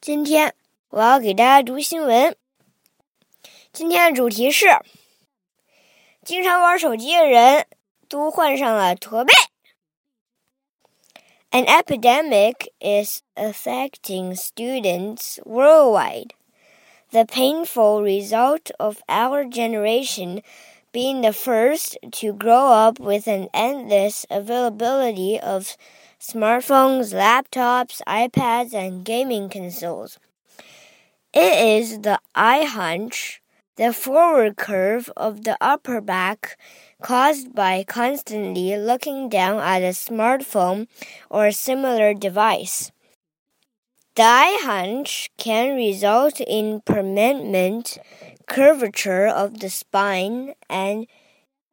今天我要给大家读新闻。今天的主题是：经常玩手机的人都患上了驼背。An epidemic is affecting students worldwide. The painful result of our generation being the first to grow up with an endless availability of smartphones, laptops, iPads, and gaming consoles. It is the iHunch, the forward curve of the upper back caused by constantly looking down at a smartphone or similar device. The iHunch can result in permanent curvature of the spine and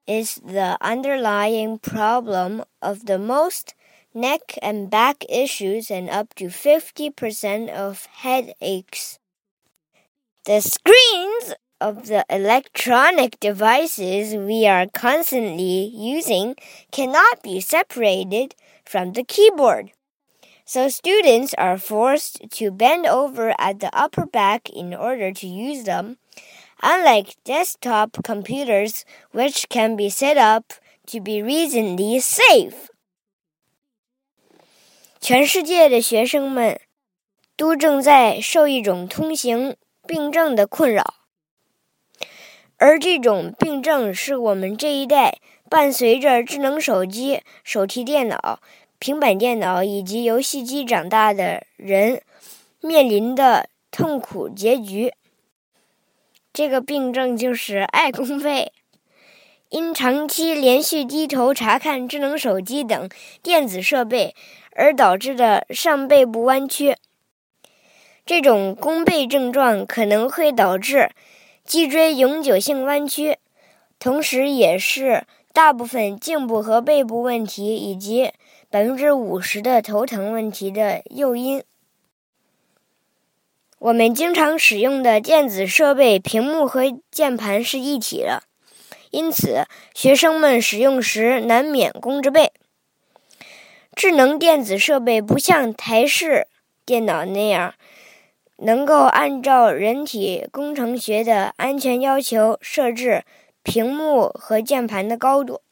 is the underlying problem of the most neck and back issues and up to 50% of headaches. The screens of the electronic devices we are constantly using cannot be separated from the keyboard. So students are forced to bend over at the upper back in order to use them, unlike desktop computers, which can be set up to be reasonably safe. 全世界的学生们都正在受一种通行病症的困扰，而这种病症是我们这一代伴随着智能手机、手提电脑。平板电脑以及游戏机长大的人面临的痛苦结局。这个病症就是爱工费，因长期连续低头查看智能手机等电子设备而导致的上背部弯曲。这种弓背症状可能会导致脊椎永久性弯曲，同时也是大部分颈部和背部问题以及。百分之五十的头疼问题的诱因。我们经常使用的电子设备屏幕和键盘是一体的，因此学生们使用时难免弓着背。智能电子设备不像台式电脑那样能够按照人体工程学的安全要求设置屏幕和键盘的高度。